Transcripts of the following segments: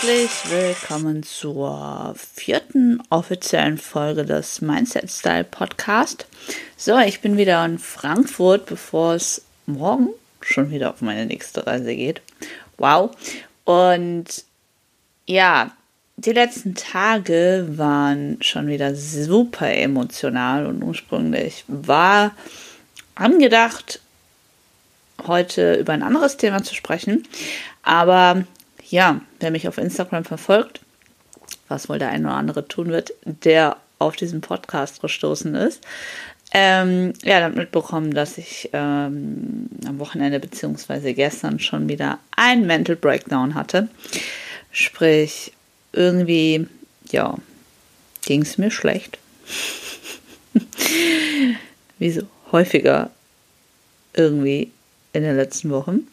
Herzlich willkommen zur vierten offiziellen Folge des Mindset Style Podcast. So, ich bin wieder in Frankfurt, bevor es morgen schon wieder auf meine nächste Reise geht. Wow. Und ja, die letzten Tage waren schon wieder super emotional und ursprünglich war angedacht, heute über ein anderes Thema zu sprechen. Aber ja, wer mich auf Instagram verfolgt, was wohl der eine oder andere tun wird, der auf diesen Podcast gestoßen ist, ähm, ja, dann mitbekommen, dass ich ähm, am Wochenende bzw. gestern schon wieder ein Mental Breakdown hatte. Sprich, irgendwie, ja, ging es mir schlecht. Wie so häufiger irgendwie in den letzten Wochen.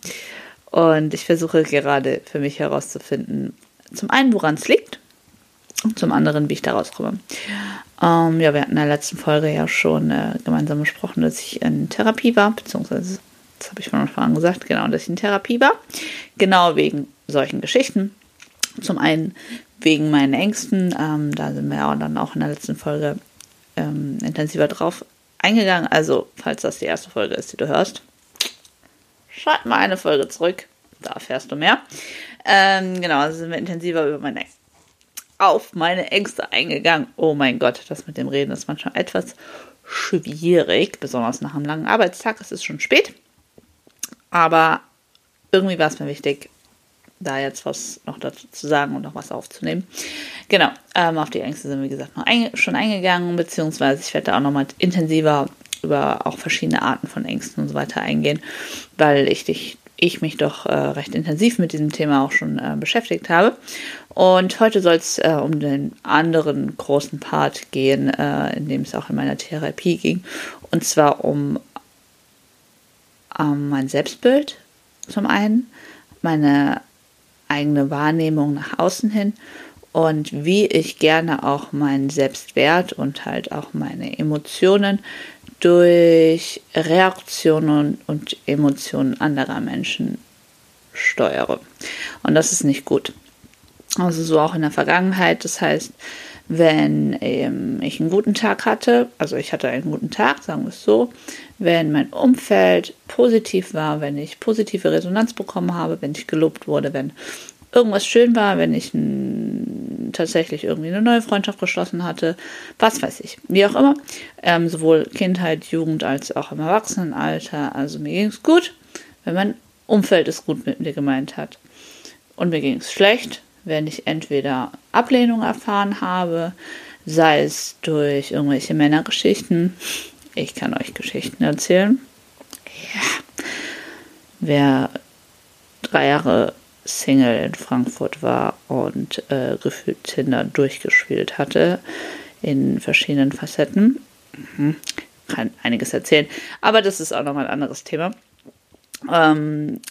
Und ich versuche gerade für mich herauszufinden, zum einen, woran es liegt und zum anderen, wie ich da rauskomme. Ähm, ja, wir hatten in der letzten Folge ja schon äh, gemeinsam besprochen, dass ich in Therapie war, beziehungsweise, das habe ich von Anfang an gesagt, genau, dass ich in Therapie war. Genau wegen solchen Geschichten. Zum einen wegen meinen Ängsten, ähm, da sind wir ja dann auch in der letzten Folge ähm, intensiver drauf eingegangen. Also, falls das die erste Folge ist, die du hörst, schalt mal eine Folge zurück. Da erfährst du mehr. Ähm, genau, also sind wir intensiver über meine, auf meine Ängste eingegangen. Oh mein Gott, das mit dem Reden ist manchmal etwas schwierig, besonders nach einem langen Arbeitstag. Es ist schon spät. Aber irgendwie war es mir wichtig, da jetzt was noch dazu zu sagen und noch was aufzunehmen. Genau, ähm, auf die Ängste sind wir, wie gesagt, noch einge schon eingegangen, beziehungsweise ich werde da auch noch mal intensiver über auch verschiedene Arten von Ängsten und so weiter eingehen, weil ich dich ich mich doch äh, recht intensiv mit diesem Thema auch schon äh, beschäftigt habe. Und heute soll es äh, um den anderen großen Part gehen, äh, in dem es auch in meiner Therapie ging. Und zwar um ähm, mein Selbstbild zum einen, meine eigene Wahrnehmung nach außen hin und wie ich gerne auch meinen Selbstwert und halt auch meine Emotionen durch Reaktionen und Emotionen anderer Menschen steuere. Und das ist nicht gut. Also so auch in der Vergangenheit. Das heißt, wenn ähm, ich einen guten Tag hatte, also ich hatte einen guten Tag, sagen wir es so, wenn mein Umfeld positiv war, wenn ich positive Resonanz bekommen habe, wenn ich gelobt wurde, wenn irgendwas schön war, wenn ich ein, tatsächlich irgendwie eine neue Freundschaft geschlossen hatte, was weiß ich, wie auch immer, ähm, sowohl Kindheit, Jugend als auch im Erwachsenenalter, also mir ging es gut, wenn mein Umfeld es gut mit mir gemeint hat. Und mir ging es schlecht, wenn ich entweder Ablehnung erfahren habe, sei es durch irgendwelche Männergeschichten. Ich kann euch Geschichten erzählen. Ja. Wer drei Jahre Single in Frankfurt war und äh, gefühlt Tinder durchgespielt hatte in verschiedenen Facetten. Mhm. Kann einiges erzählen, aber das ist auch nochmal ein anderes Thema. Ähm,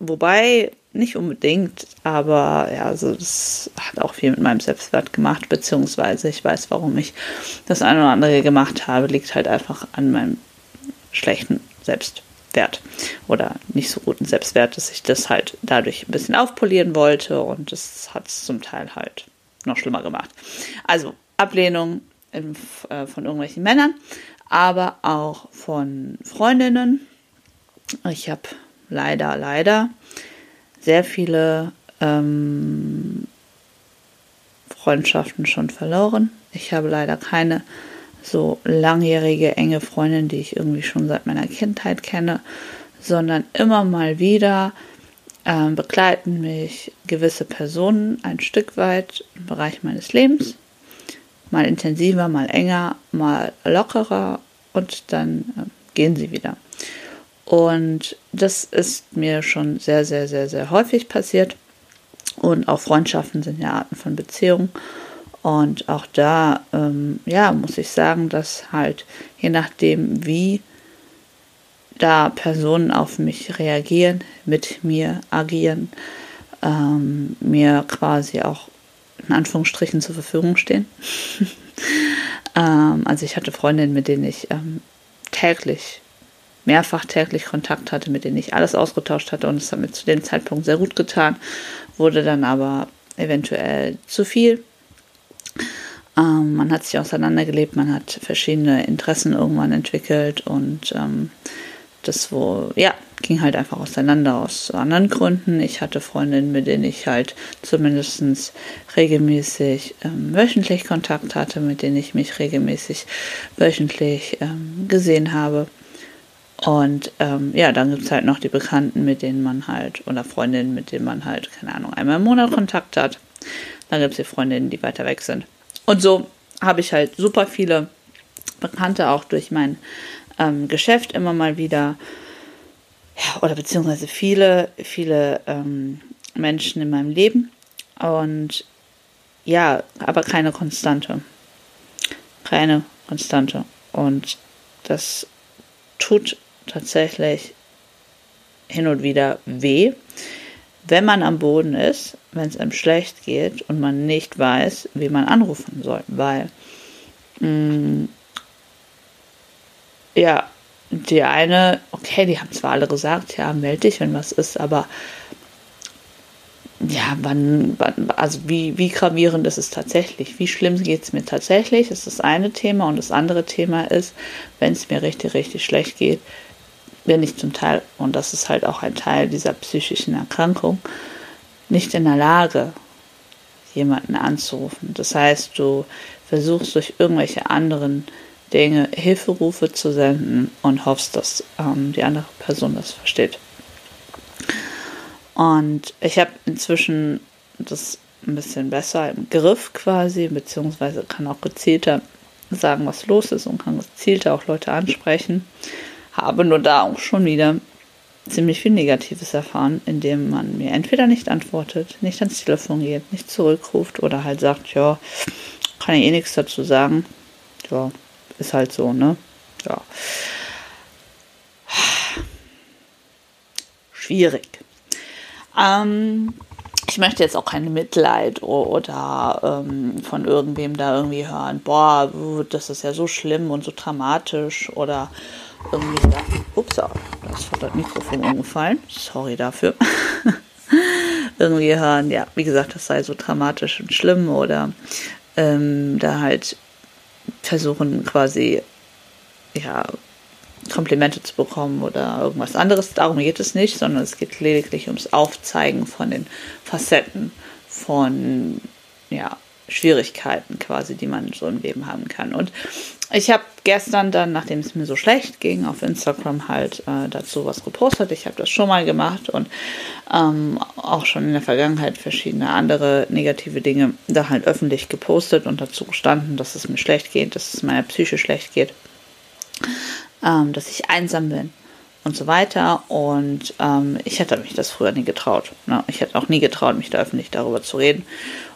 wobei nicht unbedingt, aber ja, also das hat auch viel mit meinem Selbstwert gemacht, beziehungsweise ich weiß, warum ich das eine oder andere gemacht habe, liegt halt einfach an meinem schlechten Selbstwert oder nicht so guten Selbstwert, dass ich das halt dadurch ein bisschen aufpolieren wollte und das hat es zum Teil halt noch schlimmer gemacht. Also Ablehnung in, äh, von irgendwelchen Männern, aber auch von Freundinnen. Ich habe leider, leider sehr viele ähm, Freundschaften schon verloren. Ich habe leider keine so langjährige, enge Freundin, die ich irgendwie schon seit meiner Kindheit kenne, sondern immer mal wieder ähm, begleiten mich gewisse Personen ein Stück weit im Bereich meines Lebens. Mal intensiver, mal enger, mal lockerer und dann äh, gehen sie wieder. Und das ist mir schon sehr, sehr, sehr, sehr häufig passiert. Und auch Freundschaften sind ja Arten von Beziehungen. Und auch da, ähm, ja, muss ich sagen, dass halt je nachdem, wie da Personen auf mich reagieren, mit mir agieren, ähm, mir quasi auch in Anführungsstrichen zur Verfügung stehen. ähm, also ich hatte Freundinnen, mit denen ich ähm, täglich mehrfach täglich Kontakt hatte, mit denen ich alles ausgetauscht hatte und es hat mir zu dem Zeitpunkt sehr gut getan, wurde dann aber eventuell zu viel. Ähm, man hat sich auseinandergelebt, man hat verschiedene Interessen irgendwann entwickelt und ähm, das wo, ja, ging halt einfach auseinander aus anderen Gründen. Ich hatte Freundinnen, mit denen ich halt zumindest regelmäßig ähm, wöchentlich Kontakt hatte, mit denen ich mich regelmäßig wöchentlich ähm, gesehen habe. Und ähm, ja, dann gibt es halt noch die Bekannten, mit denen man halt, oder Freundinnen, mit denen man halt, keine Ahnung, einmal im Monat Kontakt hat. Dann gibt es die Freundinnen, die weiter weg sind. Und so habe ich halt super viele Bekannte auch durch mein ähm, Geschäft immer mal wieder, ja, oder beziehungsweise viele, viele ähm, Menschen in meinem Leben. Und ja, aber keine Konstante. Keine Konstante. Und das tut tatsächlich hin und wieder weh, wenn man am Boden ist, wenn es einem schlecht geht und man nicht weiß, wie man anrufen soll. Weil mh, mm, ja, die eine, okay, die haben zwar alle gesagt, ja, melde dich, wenn was ist, aber ja, wann, wann also wie, wie gravierend ist es tatsächlich? Wie schlimm geht es mir tatsächlich? Das ist das eine Thema. Und das andere Thema ist, wenn es mir richtig, richtig schlecht geht, bin ich zum Teil, und das ist halt auch ein Teil dieser psychischen Erkrankung, nicht in der Lage, jemanden anzurufen. Das heißt, du versuchst durch irgendwelche anderen Dinge Hilferufe zu senden und hoffst, dass ähm, die andere Person das versteht. Und ich habe inzwischen das ein bisschen besser im Griff quasi, beziehungsweise kann auch gezielter sagen, was los ist und kann gezielter auch Leute ansprechen. Habe nur da auch schon wieder ziemlich viel Negatives erfahren, indem man mir entweder nicht antwortet, nicht ans Telefon geht, nicht zurückruft oder halt sagt, ja, kann ich eh nichts dazu sagen. Ja, ist halt so, ne? Ja. Schwierig. Ähm, ich möchte jetzt auch kein Mitleid oder ähm, von irgendwem da irgendwie hören, boah, das ist ja so schlimm und so dramatisch oder irgendwie da. Ups, da ist das Mikrofon umgefallen. Sorry dafür. irgendwie hören, ja, wie gesagt, das sei so dramatisch und schlimm oder ähm, da halt versuchen quasi ja Komplimente zu bekommen oder irgendwas anderes. Darum geht es nicht, sondern es geht lediglich ums Aufzeigen von den Facetten von ja, Schwierigkeiten quasi, die man so im Leben haben kann. Und ich habe gestern dann, nachdem es mir so schlecht ging, auf Instagram halt äh, dazu was gepostet. Ich habe das schon mal gemacht und ähm, auch schon in der Vergangenheit verschiedene andere negative Dinge da halt öffentlich gepostet und dazu gestanden, dass es mir schlecht geht, dass es meiner Psyche schlecht geht, ähm, dass ich einsam bin und so weiter. Und ähm, ich hätte mich das früher nie getraut. Ne? Ich hätte auch nie getraut, mich da öffentlich darüber zu reden.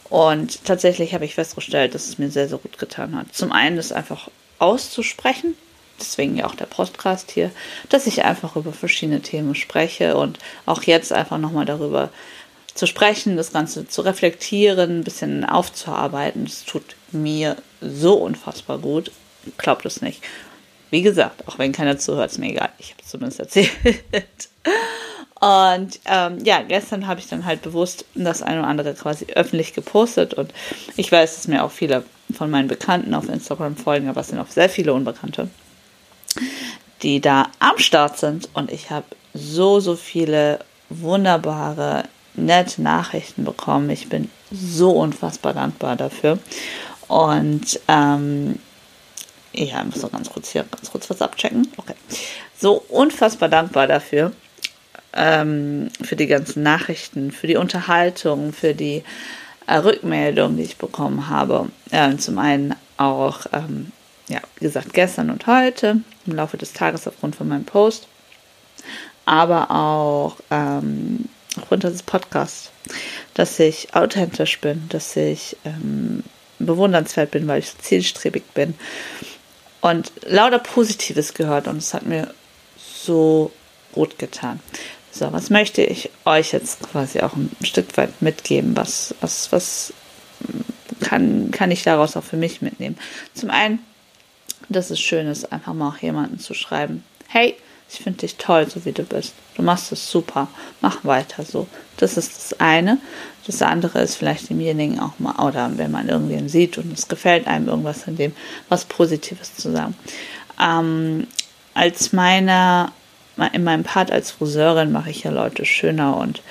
Und tatsächlich habe ich festgestellt, dass es mir sehr, sehr gut getan hat. Zum einen ist einfach auszusprechen, deswegen ja auch der Podcast hier, dass ich einfach über verschiedene Themen spreche und auch jetzt einfach nochmal darüber zu sprechen, das Ganze zu reflektieren, ein bisschen aufzuarbeiten. Das tut mir so unfassbar gut. Glaubt es nicht. Wie gesagt, auch wenn keiner zuhört, ist mir egal. Ich habe es zumindest erzählt. Und ähm, ja, gestern habe ich dann halt bewusst das eine oder andere quasi öffentlich gepostet. Und ich weiß, dass mir auch viele von meinen Bekannten auf Instagram folgen, aber es sind auch sehr viele Unbekannte, die da am Start sind. Und ich habe so, so viele wunderbare, nette Nachrichten bekommen. Ich bin so unfassbar dankbar dafür. Und ähm, ja, ich muss noch ganz kurz hier ganz kurz was abchecken. Okay. So unfassbar dankbar dafür ähm, für die ganzen Nachrichten, für die Unterhaltung, für die äh, Rückmeldung, die ich bekommen habe. Ähm, zum einen auch, ähm, ja, wie gesagt, gestern und heute im Laufe des Tages aufgrund von meinem Post, aber auch ähm, aufgrund des Podcasts, dass ich authentisch bin, dass ich ähm, bewundernswert bin, weil ich zielstrebig bin und lauter Positives gehört und es hat mir so gut getan. So, was möchte ich euch jetzt quasi auch ein Stück weit mitgeben? Was, was, was kann, kann ich daraus auch für mich mitnehmen? Zum einen, dass es schön ist, einfach mal auch jemanden zu schreiben. Hey, ich finde dich toll, so wie du bist. Du machst es super. Mach weiter so. Das ist das eine. Das andere ist vielleicht demjenigen auch mal, oder wenn man irgendwen sieht und es gefällt einem irgendwas in dem, was Positives zu sagen. Ähm, als meiner, in meinem Part als Friseurin mache ich ja Leute schöner und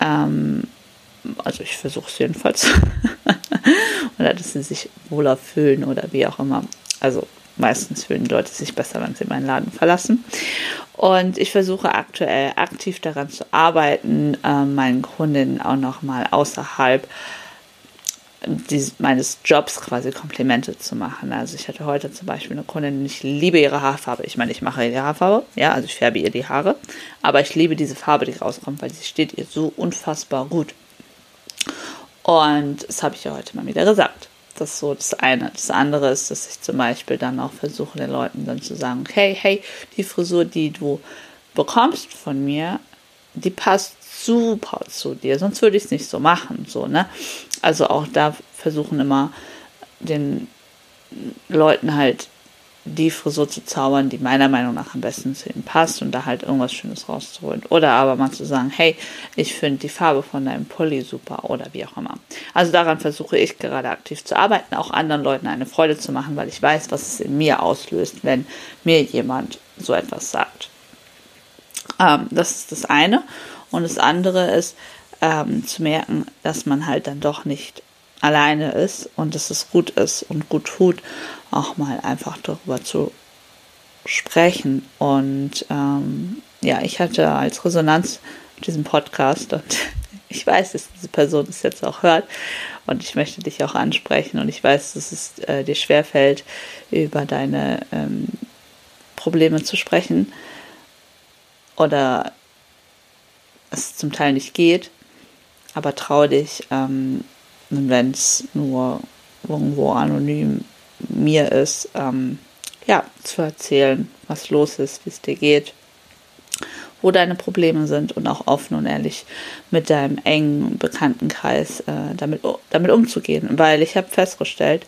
ähm, also ich versuche es jedenfalls. oder dass sie sich wohler fühlen oder wie auch immer. Also meistens fühlen Leute sich besser, wenn sie meinen Laden verlassen. Und ich versuche aktuell aktiv daran zu arbeiten, äh, meinen Kundinnen auch nochmal außerhalb dieses, meines Jobs quasi Komplimente zu machen. Also ich hatte heute zum Beispiel eine Kundin, ich liebe ihre Haarfarbe. Ich meine, ich mache ihre Haarfarbe, ja, also ich färbe ihr die Haare, aber ich liebe diese Farbe, die rauskommt, weil sie steht ihr so unfassbar gut. Und das habe ich ja heute mal wieder gesagt. Das ist so das eine. Das andere ist, dass ich zum Beispiel dann auch versuche, den Leuten dann zu sagen, hey, hey, die Frisur, die du bekommst von mir, die passt super zu dir, sonst würde ich es nicht so machen, so, ne? Also auch da versuchen immer den Leuten halt die Frisur zu zaubern, die meiner Meinung nach am besten zu ihnen passt und da halt irgendwas Schönes rauszuholen. Oder aber mal zu sagen, hey, ich finde die Farbe von deinem Pulli super oder wie auch immer. Also daran versuche ich gerade aktiv zu arbeiten, auch anderen Leuten eine Freude zu machen, weil ich weiß, was es in mir auslöst, wenn mir jemand so etwas sagt. Ähm, das ist das eine. Und das andere ist ähm, zu merken, dass man halt dann doch nicht alleine ist und dass es gut ist und gut tut, auch mal einfach darüber zu sprechen. Und ähm, ja, ich hatte als Resonanz diesen Podcast und ich weiß, dass diese Person es jetzt auch hört und ich möchte dich auch ansprechen und ich weiß, dass es äh, dir schwerfällt, über deine ähm, Probleme zu sprechen oder es zum Teil nicht geht, aber trau dich, ähm, wenn es nur irgendwo anonym mir ist, ähm, ja, zu erzählen, was los ist, wie es dir geht, wo deine Probleme sind und auch offen und ehrlich mit deinem engen Bekanntenkreis äh, damit, damit umzugehen. Weil ich habe festgestellt,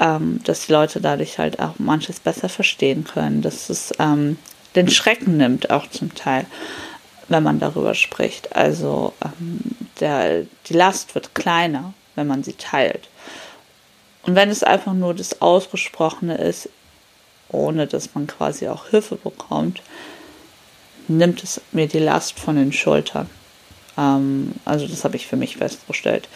ähm, dass die Leute dadurch halt auch manches besser verstehen können, dass es ähm, den Schrecken nimmt, auch zum Teil, wenn man darüber spricht. Also ähm, der, die Last wird kleiner wenn man sie teilt. Und wenn es einfach nur das Ausgesprochene ist, ohne dass man quasi auch Hilfe bekommt, nimmt es mir die Last von den Schultern. Ähm, also das habe ich für mich festgestellt.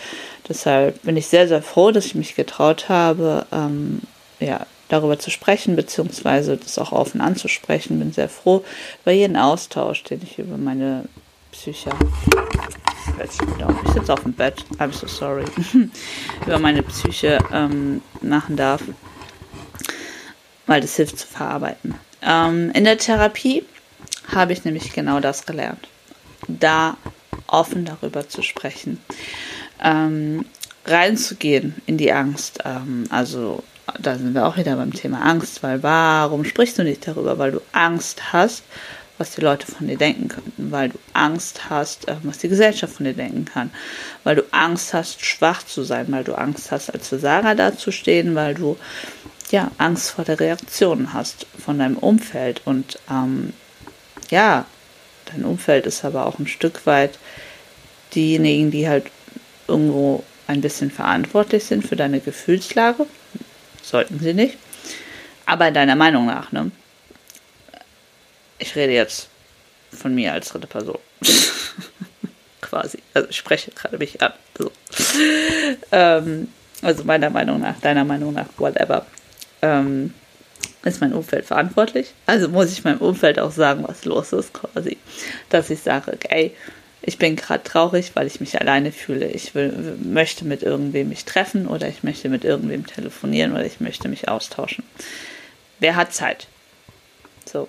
Deshalb bin ich sehr, sehr froh, dass ich mich getraut habe, ähm, ja, darüber zu sprechen, beziehungsweise das auch offen anzusprechen. Bin sehr froh über jeden Austausch, den ich über meine Psyche ich sitze auf dem Bett. I'm so sorry. über meine Psyche ähm, machen darf. Weil das hilft zu verarbeiten. Ähm, in der Therapie habe ich nämlich genau das gelernt. Da offen darüber zu sprechen. Ähm, reinzugehen in die Angst. Ähm, also da sind wir auch wieder beim Thema Angst, weil warum sprichst du nicht darüber? Weil du Angst hast was die Leute von dir denken könnten, weil du Angst hast, äh, was die Gesellschaft von dir denken kann, weil du Angst hast, schwach zu sein, weil du Angst hast, als Versager dazustehen, weil du ja Angst vor der Reaktion hast von deinem Umfeld. Und ähm, ja, dein Umfeld ist aber auch ein Stück weit diejenigen, die halt irgendwo ein bisschen verantwortlich sind für deine Gefühlslage. Sollten sie nicht. Aber deiner Meinung nach, ne? ich rede jetzt von mir als dritte Person. Quasi. Also ich spreche gerade mich an. So. Ähm, also meiner Meinung nach, deiner Meinung nach, whatever. Ähm, ist mein Umfeld verantwortlich. Also muss ich meinem Umfeld auch sagen, was los ist, quasi. Dass ich sage, okay, ich bin gerade traurig, weil ich mich alleine fühle. Ich will, möchte mit irgendwem mich treffen oder ich möchte mit irgendwem telefonieren oder ich möchte mich austauschen. Wer hat Zeit? So.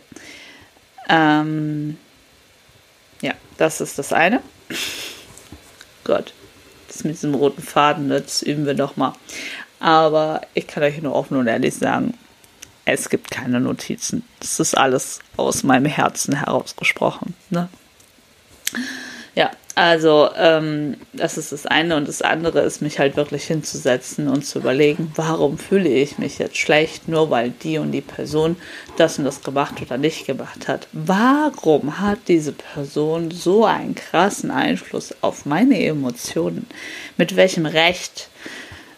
Ähm, ja, das ist das eine. Gott, das mit diesem roten Faden, das üben wir doch mal. Aber ich kann euch nur offen und ehrlich sagen, es gibt keine Notizen. Das ist alles aus meinem Herzen herausgesprochen. Ne? Ja, Also, ähm, das ist das eine. Und das andere ist, mich halt wirklich hinzusetzen und zu überlegen, warum fühle ich mich jetzt schlecht, nur weil die und die Person das und das gemacht oder nicht gemacht hat. Warum hat diese Person so einen krassen Einfluss auf meine Emotionen? Mit welchem Recht?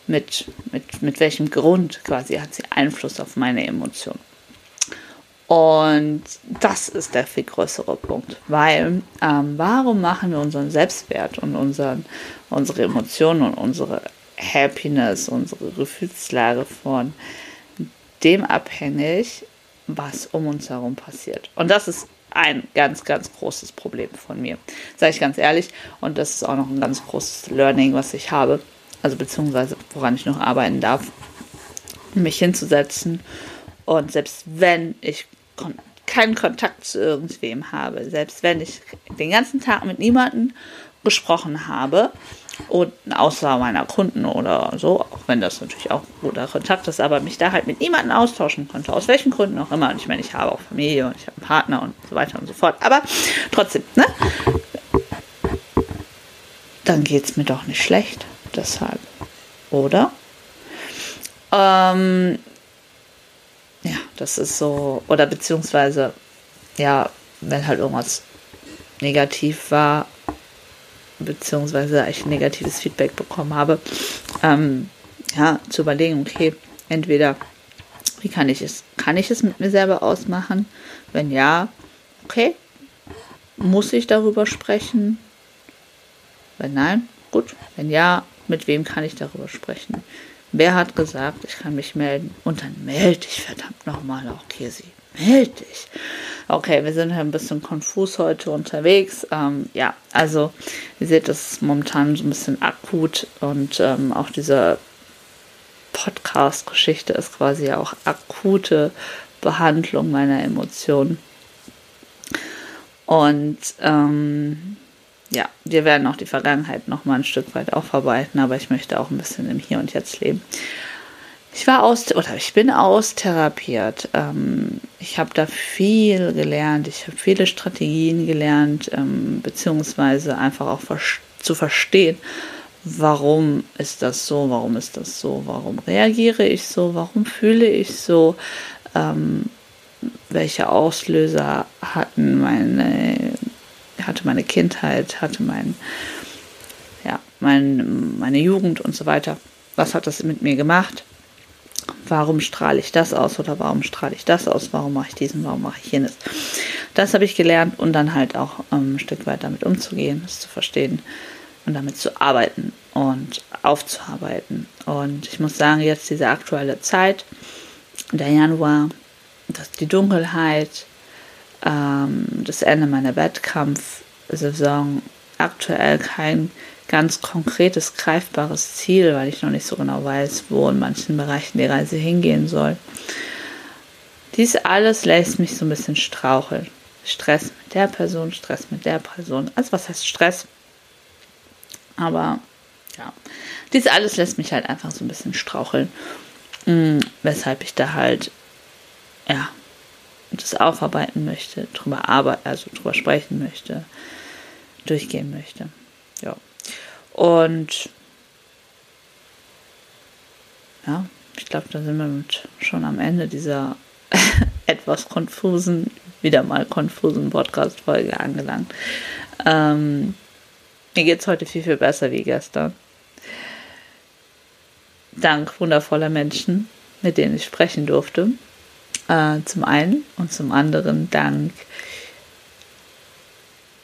Mit, mit, mit welchem Grund quasi hat sie Einfluss auf meine Emotionen? Und das ist der viel größere Punkt, weil ähm, warum machen wir unseren Selbstwert und unseren, unsere Emotionen und unsere Happiness, unsere Gefühlslage von dem abhängig, was um uns herum passiert. Und das ist ein ganz, ganz großes Problem von mir, sage ich ganz ehrlich. Und das ist auch noch ein ganz großes Learning, was ich habe, also beziehungsweise woran ich noch arbeiten darf, mich hinzusetzen. Und selbst wenn ich kon keinen Kontakt zu irgendwem habe, selbst wenn ich den ganzen Tag mit niemandem gesprochen habe, und außer meiner Kunden oder so, auch wenn das natürlich auch guter Kontakt ist, aber mich da halt mit niemandem austauschen konnte, aus welchen Gründen auch immer. Und ich meine, ich habe auch Familie und ich habe einen Partner und so weiter und so fort. Aber trotzdem, ne? Dann geht es mir doch nicht schlecht. Deshalb. Oder? Ähm, ja, das ist so, oder beziehungsweise, ja, wenn halt irgendwas negativ war, beziehungsweise ich negatives Feedback bekommen habe, ähm, ja, zu überlegen, okay, entweder, wie kann ich es, kann ich es mit mir selber ausmachen? Wenn ja, okay, muss ich darüber sprechen? Wenn nein, gut. Wenn ja, mit wem kann ich darüber sprechen? Wer hat gesagt, ich kann mich melden? Und dann melde dich, verdammt nochmal, auch Kesi. Melde dich. Okay, wir sind ein bisschen konfus heute unterwegs. Ähm, ja, also ihr seht, das ist momentan so ein bisschen akut und ähm, auch diese Podcast-Geschichte ist quasi auch akute Behandlung meiner Emotionen. Und ähm, ja, wir werden auch die Vergangenheit noch mal ein Stück weit aufarbeiten, aber ich möchte auch ein bisschen im Hier und Jetzt leben. Ich war aus oder ich bin austherapiert. Ähm, ich habe da viel gelernt. Ich habe viele Strategien gelernt, ähm, beziehungsweise einfach auch zu verstehen, warum ist das so, warum ist das so, warum reagiere ich so, warum fühle ich so, ähm, welche Auslöser hatten meine hatte meine Kindheit, hatte mein, ja, mein, meine Jugend und so weiter. Was hat das mit mir gemacht? Warum strahle ich das aus oder warum strahle ich das aus? Warum mache ich diesen? Warum mache ich jenes? Das habe ich gelernt und dann halt auch ähm, ein Stück weit damit umzugehen, es zu verstehen und damit zu arbeiten und aufzuarbeiten. Und ich muss sagen, jetzt diese aktuelle Zeit, der Januar, das, die Dunkelheit, ähm, das Ende meiner Wettkampfsaison aktuell kein ganz konkretes, greifbares Ziel, weil ich noch nicht so genau weiß, wo in manchen Bereichen die Reise hingehen soll. Dies alles lässt mich so ein bisschen straucheln. Stress mit der Person, Stress mit der Person. Also was heißt Stress? Aber ja, dies alles lässt mich halt einfach so ein bisschen straucheln. Mh, weshalb ich da halt, ja, das aufarbeiten möchte, drüber arbeiten, also drüber sprechen möchte, durchgehen möchte. Ja. Und ja, ich glaube, da sind wir schon am Ende dieser etwas konfusen, wieder mal konfusen Podcast-Folge angelangt. Ähm, mir geht es heute viel, viel besser wie gestern. Dank wundervoller Menschen, mit denen ich sprechen durfte. Äh, zum einen und zum anderen dank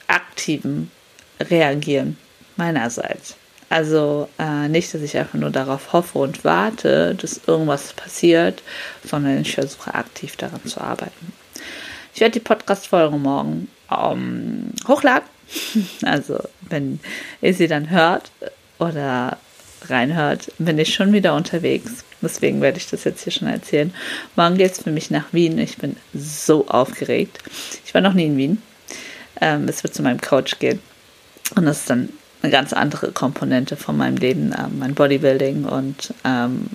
aktiven Reagieren meinerseits. Also äh, nicht, dass ich einfach nur darauf hoffe und warte, dass irgendwas passiert, sondern ich versuche aktiv daran zu arbeiten. Ich werde die Podcast-Folge morgen ähm, hochladen. Also, wenn ihr sie dann hört oder reinhört, bin ich schon wieder unterwegs. Deswegen werde ich das jetzt hier schon erzählen. Morgen geht es für mich nach Wien. Ich bin so aufgeregt. Ich war noch nie in Wien. Ähm, es wird zu meinem Coach gehen. Und das ist dann eine ganz andere Komponente von meinem Leben, ähm, mein Bodybuilding und ähm,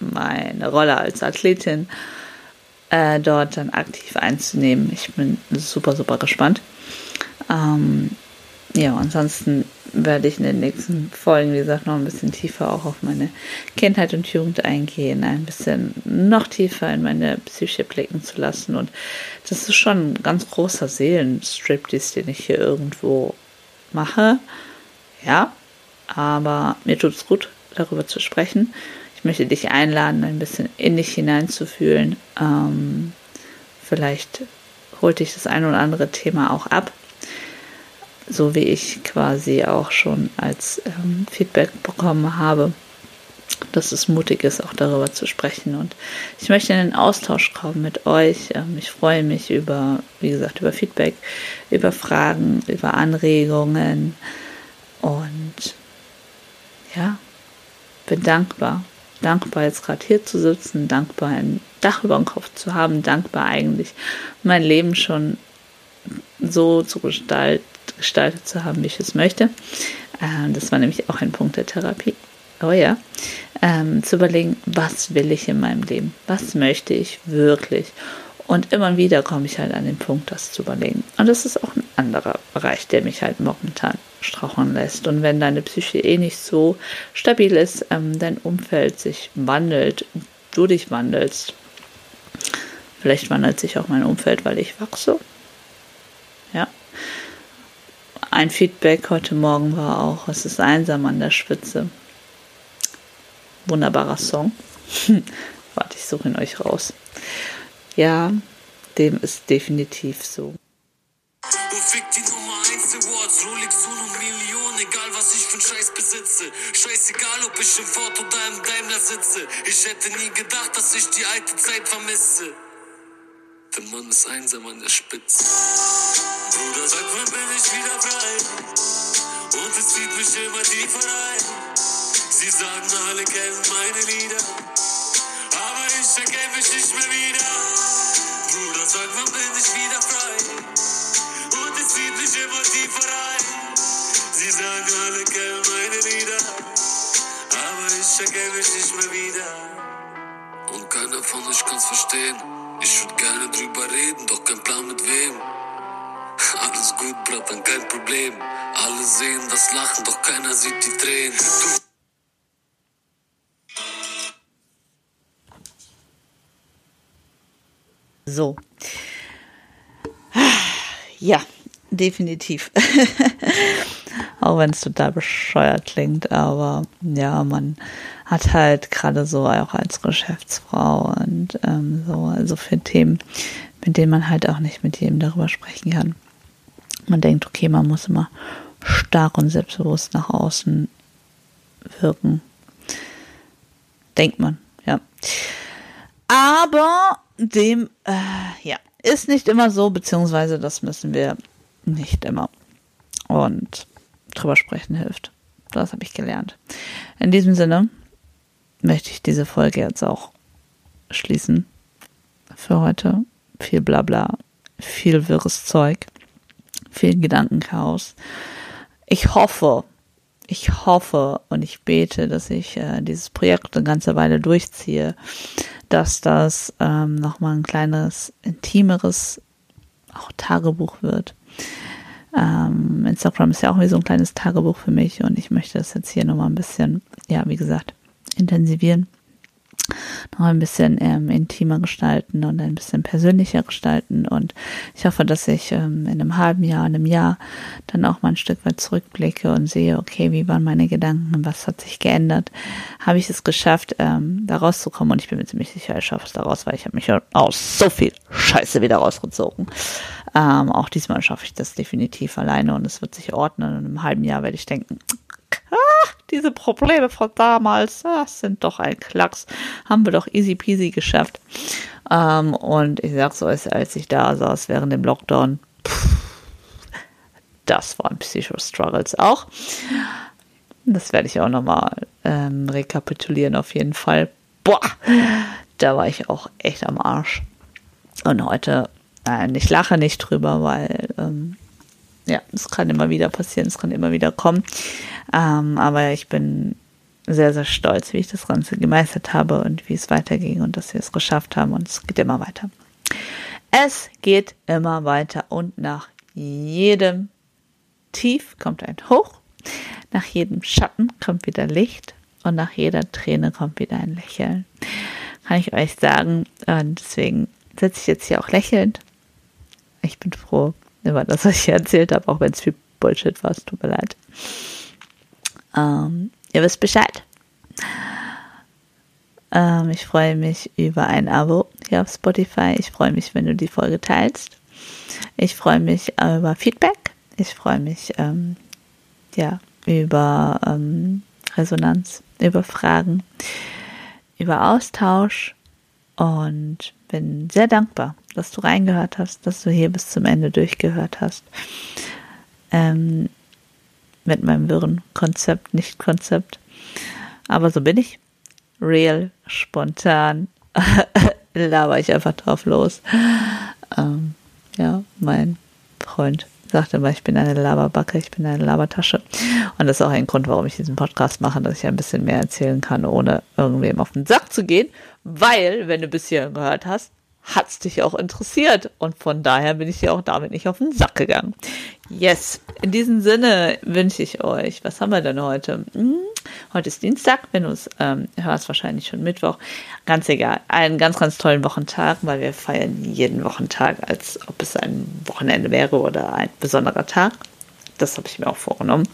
meine Rolle als Athletin äh, dort dann aktiv einzunehmen. Ich bin super, super gespannt. Ähm, ja, ansonsten werde ich in den nächsten Folgen, wie gesagt, noch ein bisschen tiefer auch auf meine Kindheit und Jugend eingehen, ein bisschen noch tiefer in meine Psyche blicken zu lassen. Und das ist schon ein ganz großer Seelenstriptease, den ich hier irgendwo mache. Ja, aber mir tut es gut, darüber zu sprechen. Ich möchte dich einladen, ein bisschen in dich hineinzufühlen. Ähm, vielleicht holt dich das ein oder andere Thema auch ab so wie ich quasi auch schon als ähm, Feedback bekommen habe, dass es mutig ist, auch darüber zu sprechen. Und ich möchte in den Austausch kommen mit euch. Ähm, ich freue mich über, wie gesagt, über Feedback, über Fragen, über Anregungen und ja, bin dankbar. Dankbar jetzt gerade hier zu sitzen, dankbar ein Dach über dem Kopf zu haben, dankbar eigentlich mein Leben schon so zu gestalten gestaltet zu haben, wie ich es möchte. Ähm, das war nämlich auch ein Punkt der Therapie. Oh ja. Ähm, zu überlegen, was will ich in meinem Leben? Was möchte ich wirklich? Und immer wieder komme ich halt an den Punkt, das zu überlegen. Und das ist auch ein anderer Bereich, der mich halt momentan straucheln lässt. Und wenn deine Psyche eh nicht so stabil ist, ähm, dein Umfeld sich wandelt, du dich wandelst, vielleicht wandelt sich auch mein Umfeld, weil ich wachse. Ja, ein Feedback heute Morgen war auch, es ist einsam an der Spitze. Wunderbarer Song. Warte, ich suche ihn euch raus. Ja, dem ist definitiv so. Scheißegal, ob ich im Ford oder im Daimler sitze. Ich hätte nie gedacht, dass ich die alte Zeit vermisse. Der Mann ist einsam an der Spitze. Bruder, sag, wann bin ich wieder frei? Und es zieht mich immer tiefer rein. Sie sagen, alle kennen meine Lieder. Aber ich erkenne mich nicht mehr wieder. Bruder, sag, wann bin ich wieder frei? Und es zieht mich immer tiefer rein. Sie sagen, alle kennen meine Lieder. Aber ich erkenne mich nicht mehr wieder. Und keiner von euch kann's verstehen. Ich würde gerne drüber reden, doch kein Plan mit wem. Alles gut, Bratan, kein Problem. Alle sehen das Lachen, doch keiner sieht die Tränen. Du so. Ja, definitiv. Auch wenn es total bescheuert klingt, aber ja, man hat halt gerade so auch als Geschäftsfrau und ähm, so, also für Themen, mit denen man halt auch nicht mit jedem darüber sprechen kann. Man denkt, okay, man muss immer stark und selbstbewusst nach außen wirken. Denkt man, ja. Aber dem, äh, ja, ist nicht immer so, beziehungsweise das müssen wir nicht immer. Und drüber sprechen hilft. Das habe ich gelernt. In diesem Sinne möchte ich diese Folge jetzt auch schließen für heute. Viel Blabla, viel wirres Zeug, viel Gedankenchaos. Ich hoffe, ich hoffe und ich bete, dass ich äh, dieses Projekt eine ganze Weile durchziehe, dass das ähm, nochmal ein kleines, intimeres auch Tagebuch wird. Ähm, Instagram ist ja auch wie so ein kleines Tagebuch für mich und ich möchte das jetzt hier nochmal ein bisschen, ja, wie gesagt, intensivieren, noch ein bisschen ähm, intimer gestalten und ein bisschen persönlicher gestalten. Und ich hoffe, dass ich ähm, in einem halben Jahr, einem Jahr dann auch mal ein Stück weit zurückblicke und sehe, okay, wie waren meine Gedanken, was hat sich geändert? Habe ich es geschafft, ähm, da rauszukommen? Und ich bin mir ziemlich sicher, ich schaffe es daraus, weil ich habe mich aus so viel Scheiße wieder rausgezogen. Ähm, auch diesmal schaffe ich das definitiv alleine und es wird sich ordnen. Und im halben Jahr werde ich denken, diese Probleme von damals, das sind doch ein Klacks. Haben wir doch easy peasy geschafft. Ähm, und ich sag so, als, ich da saß während dem Lockdown, das waren Psycho-Struggles auch. Das werde ich auch nochmal ähm, rekapitulieren, auf jeden Fall. Boah, da war ich auch echt am Arsch. Und heute, nein, ich lache nicht drüber, weil ähm, ja, es kann immer wieder passieren, es kann immer wieder kommen. Ähm, aber ich bin sehr, sehr stolz, wie ich das Ganze gemeistert habe und wie es weiterging und dass wir es geschafft haben und es geht immer weiter. Es geht immer weiter und nach jedem Tief kommt ein Hoch, nach jedem Schatten kommt wieder Licht und nach jeder Träne kommt wieder ein Lächeln. Kann ich euch sagen. Und deswegen sitze ich jetzt hier auch lächelnd. Ich bin froh über das, was ich erzählt habe, auch wenn es viel Bullshit war. Es tut mir leid. Ähm, ihr wisst Bescheid. Ähm, ich freue mich über ein Abo hier auf Spotify. Ich freue mich, wenn du die Folge teilst. Ich freue mich über Feedback. Ich freue mich ähm, ja, über ähm, Resonanz, über Fragen, über Austausch und bin sehr dankbar, dass du reingehört hast, dass du hier bis zum Ende durchgehört hast. Ähm, mit meinem wirren Konzept, nicht Konzept. Aber so bin ich. Real, spontan, laber ich einfach drauf los. Ähm, ja, mein Freund sagte immer, ich bin eine Laberbacke, ich bin eine Labertasche. Und das ist auch ein Grund, warum ich diesen Podcast mache, dass ich ein bisschen mehr erzählen kann, ohne irgendwem auf den Sack zu gehen. Weil, wenn du bis hierhin gehört hast, hat es dich auch interessiert. Und von daher bin ich dir auch damit nicht auf den Sack gegangen. Yes, in diesem Sinne wünsche ich euch, was haben wir denn heute? Hm, heute ist Dienstag, wenn du es ähm, hörst, wahrscheinlich schon Mittwoch. Ganz egal, einen ganz, ganz tollen Wochentag, weil wir feiern jeden Wochentag, als ob es ein Wochenende wäre oder ein besonderer Tag. Das habe ich mir auch vorgenommen.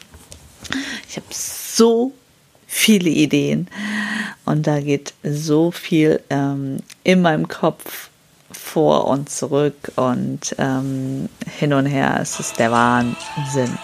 Ich habe so viele Ideen und da geht so viel ähm, in meinem Kopf vor und zurück und ähm, hin und her. Es ist der Wahnsinn.